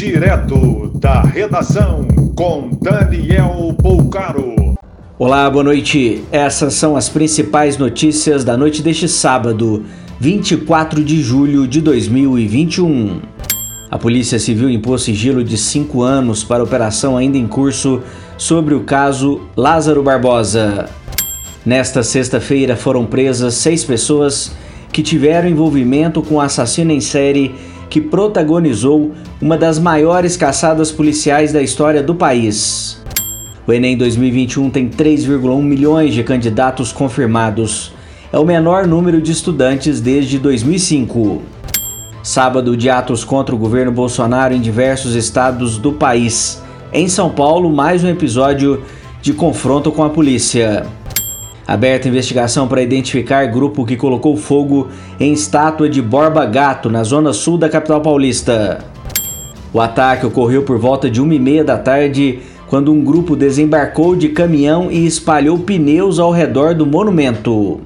Direto da redação com Daniel Poucaro. Olá, boa noite. Essas são as principais notícias da noite deste sábado, 24 de julho de 2021. A Polícia Civil impôs sigilo de cinco anos para operação ainda em curso sobre o caso Lázaro Barbosa. Nesta sexta-feira foram presas seis pessoas que tiveram envolvimento com o assassino em série que protagonizou uma das maiores caçadas policiais da história do país. O Enem 2021 tem 3,1 milhões de candidatos confirmados. É o menor número de estudantes desde 2005. Sábado de atos contra o governo Bolsonaro em diversos estados do país. Em São Paulo, mais um episódio de confronto com a polícia. Aberta investigação para identificar grupo que colocou fogo em estátua de Borba Gato, na zona sul da capital paulista. O ataque ocorreu por volta de uma e meia da tarde, quando um grupo desembarcou de caminhão e espalhou pneus ao redor do monumento.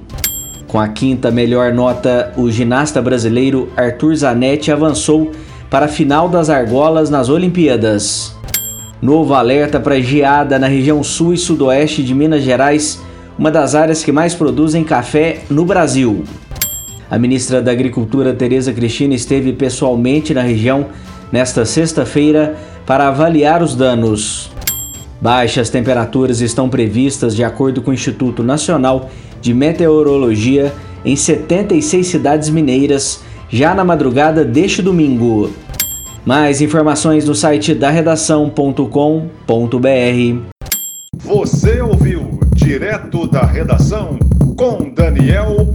Com a quinta melhor nota, o ginasta brasileiro Arthur Zanetti avançou para a final das argolas nas Olimpíadas. Novo alerta para geada na região sul e sudoeste de Minas Gerais uma das áreas que mais produzem café no Brasil. A ministra da Agricultura, Tereza Cristina, esteve pessoalmente na região nesta sexta-feira para avaliar os danos. Baixas temperaturas estão previstas, de acordo com o Instituto Nacional de Meteorologia, em 76 cidades mineiras já na madrugada deste domingo. Mais informações no site da redação.com.br. Você ouviu direto da redação com Daniel.